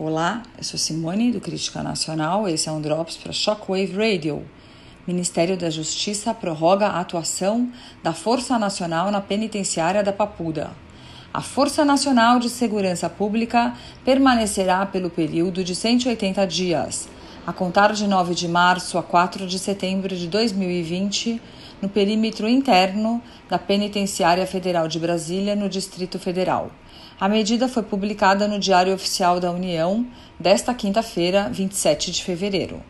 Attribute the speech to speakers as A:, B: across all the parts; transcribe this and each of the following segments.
A: Olá, eu sou Simone do Crítica Nacional. Esse é um Drops para Shockwave Radio. Ministério da Justiça prorroga a atuação da Força Nacional na penitenciária da Papuda. A Força Nacional de Segurança Pública permanecerá pelo período de 180 dias, a contar de 9 de março a 4 de setembro de 2020, no perímetro interno da Penitenciária Federal de Brasília, no Distrito Federal. A medida foi publicada no Diário Oficial da União desta quinta-feira, 27 de fevereiro.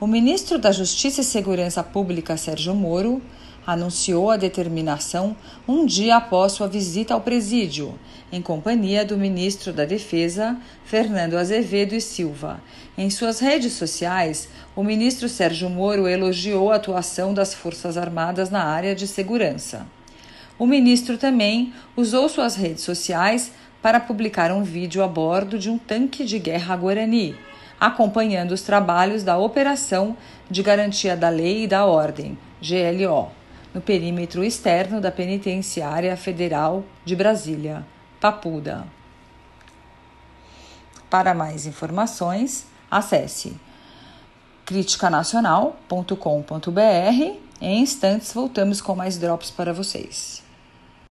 A: O ministro da Justiça e Segurança Pública, Sérgio Moro, anunciou a determinação um dia após sua visita ao presídio, em companhia do ministro da Defesa, Fernando Azevedo e Silva. Em suas redes sociais, o ministro Sérgio Moro elogiou a atuação das Forças Armadas na área de segurança. O ministro também usou suas redes sociais para publicar um vídeo a bordo de um tanque de guerra Guarani, acompanhando os trabalhos da Operação de Garantia da Lei e da Ordem, GLO, no perímetro externo da Penitenciária Federal de Brasília, Papuda. Para mais informações, acesse criticanacional.com.br. Em instantes, voltamos com mais drops para vocês.